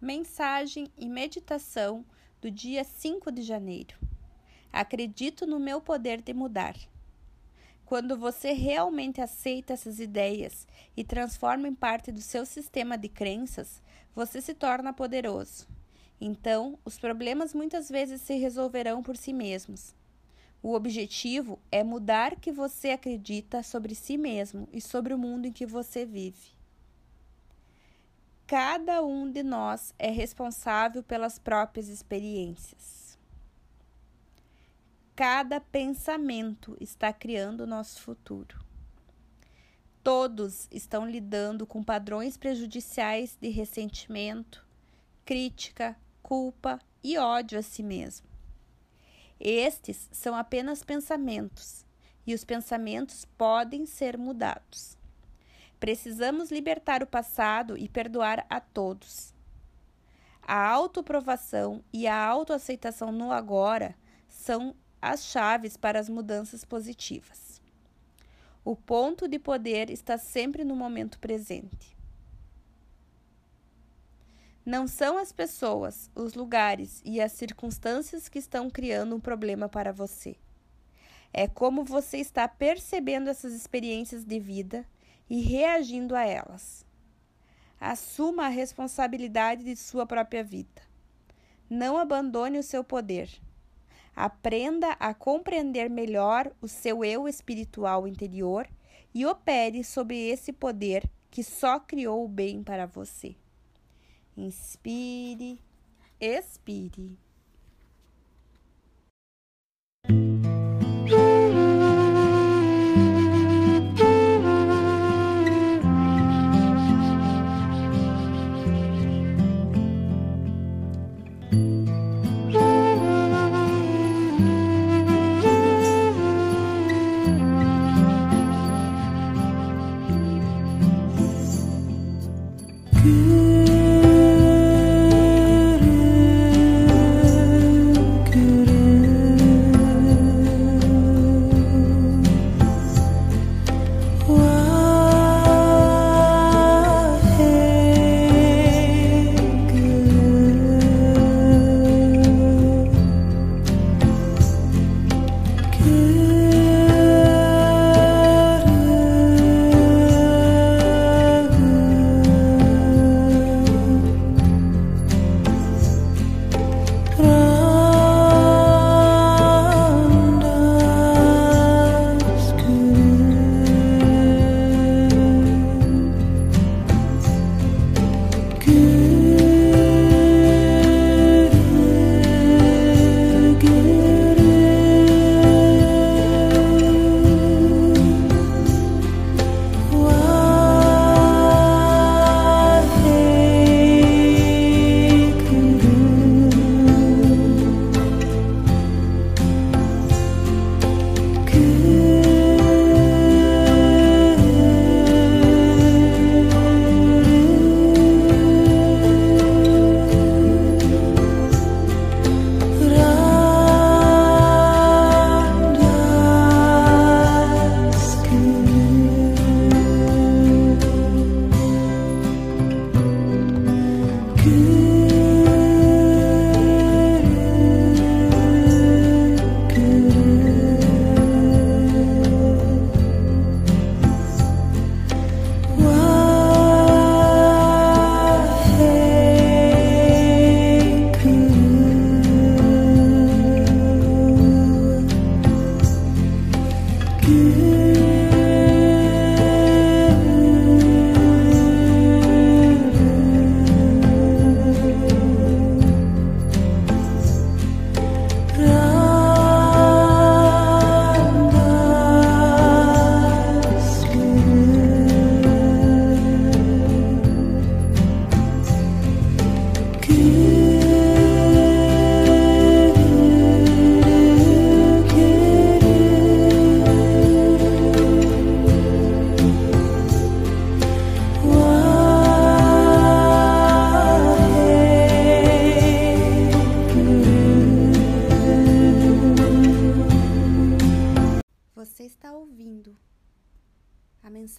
Mensagem e meditação do dia 5 de janeiro. Acredito no meu poder de mudar. Quando você realmente aceita essas ideias e transforma em parte do seu sistema de crenças, você se torna poderoso. Então, os problemas muitas vezes se resolverão por si mesmos. O objetivo é mudar o que você acredita sobre si mesmo e sobre o mundo em que você vive. Cada um de nós é responsável pelas próprias experiências. Cada pensamento está criando o nosso futuro. Todos estão lidando com padrões prejudiciais de ressentimento, crítica, culpa e ódio a si mesmo. Estes são apenas pensamentos e os pensamentos podem ser mudados. Precisamos libertar o passado e perdoar a todos. A autoprovação e a autoaceitação no agora são as chaves para as mudanças positivas. O ponto de poder está sempre no momento presente. Não são as pessoas, os lugares e as circunstâncias que estão criando um problema para você. É como você está percebendo essas experiências de vida e reagindo a elas. Assuma a responsabilidade de sua própria vida. Não abandone o seu poder. Aprenda a compreender melhor o seu eu espiritual interior e opere sobre esse poder que só criou o bem para você. Inspire, expire.